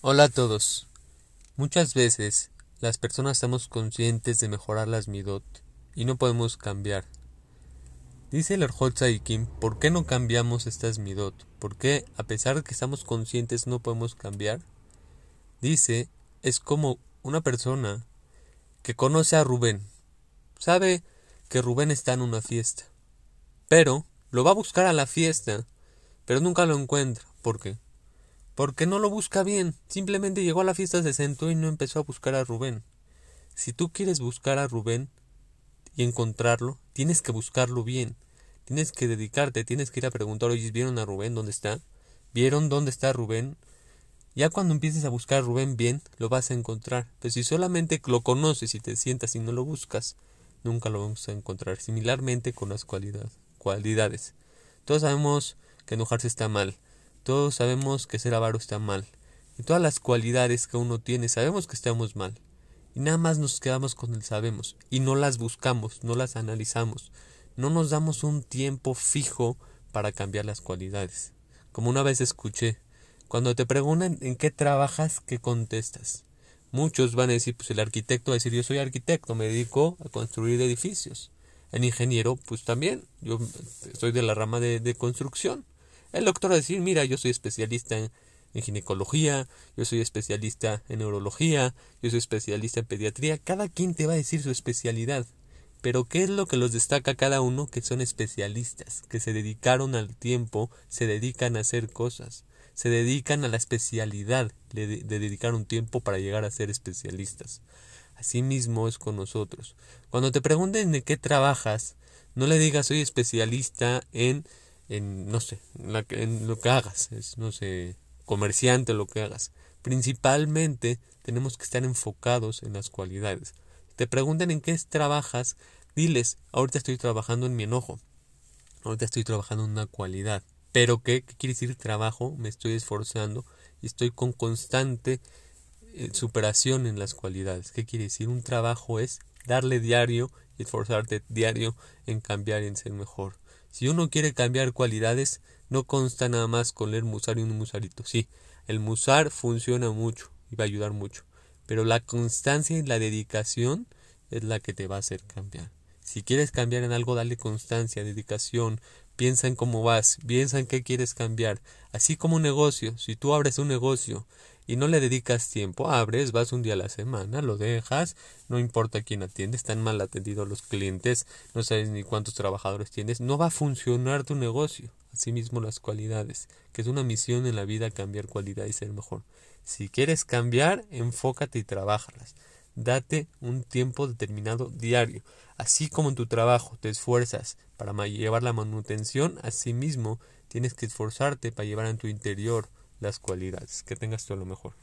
Hola a todos. Muchas veces las personas estamos conscientes de mejorar las midot y no podemos cambiar. Dice el y Kim, ¿por qué no cambiamos estas midot? ¿Por qué, a pesar de que estamos conscientes, no podemos cambiar? Dice, es como una persona que conoce a Rubén. Sabe que Rubén está en una fiesta. Pero lo va a buscar a la fiesta, pero nunca lo encuentra. ¿Por qué? Porque no lo busca bien. Simplemente llegó a la fiesta, se sentó y no empezó a buscar a Rubén. Si tú quieres buscar a Rubén y encontrarlo, tienes que buscarlo bien. Tienes que dedicarte, tienes que ir a preguntar, oye, ¿vieron a Rubén? ¿Dónde está? ¿Vieron dónde está Rubén? Ya cuando empieces a buscar a Rubén bien, lo vas a encontrar. Pero si solamente lo conoces y te sientas y no lo buscas, nunca lo vamos a encontrar. Similarmente con las cualidades. Todos sabemos que enojarse está mal. Todos sabemos que ser avaro está mal. Y todas las cualidades que uno tiene sabemos que estamos mal. Y nada más nos quedamos con el sabemos. Y no las buscamos, no las analizamos. No nos damos un tiempo fijo para cambiar las cualidades. Como una vez escuché, cuando te preguntan en qué trabajas, ¿qué contestas? Muchos van a decir, pues el arquitecto va a decir, yo soy arquitecto, me dedico a construir edificios. El ingeniero, pues también, yo soy de la rama de, de construcción. El doctor va a decir, mira, yo soy especialista en, ginecología, yo soy especialista en neurología, yo soy especialista en pediatría. Cada quien te va a decir su especialidad. Pero ¿qué es lo que los destaca cada uno? Que son especialistas, que se dedicaron al tiempo, se dedican a hacer cosas, se dedican a la especialidad de, de dedicar un tiempo para llegar a ser especialistas. Así mismo es con nosotros. Cuando te pregunten de qué trabajas, no le digas soy especialista en en, no sé, en, lo que hagas, es, no sé, comerciante, lo que hagas. Principalmente tenemos que estar enfocados en las cualidades. Te preguntan en qué trabajas, diles, ahorita estoy trabajando en mi enojo, ahorita estoy trabajando en una cualidad. Pero ¿qué, qué quiere decir trabajo? Me estoy esforzando y estoy con constante eh, superación en las cualidades. ¿Qué quiere decir? Un trabajo es darle diario y esforzarte diario en cambiar y en ser mejor. Si uno quiere cambiar cualidades, no consta nada más con leer musar y un musarito. Sí, el musar funciona mucho y va a ayudar mucho, pero la constancia y la dedicación es la que te va a hacer cambiar. Si quieres cambiar en algo, dale constancia, dedicación, piensa en cómo vas, piensa en qué quieres cambiar. Así como un negocio, si tú abres un negocio y no le dedicas tiempo, abres, vas un día a la semana, lo dejas, no importa quién atiende, están mal atendidos los clientes, no sabes ni cuántos trabajadores tienes, no va a funcionar tu negocio. Asimismo las cualidades, que es una misión en la vida cambiar cualidad y ser mejor. Si quieres cambiar, enfócate y trabajalas. Date un tiempo determinado diario. Así como en tu trabajo te esfuerzas para llevar la manutención, asimismo tienes que esforzarte para llevar en tu interior las cualidades. Que tengas todo lo mejor.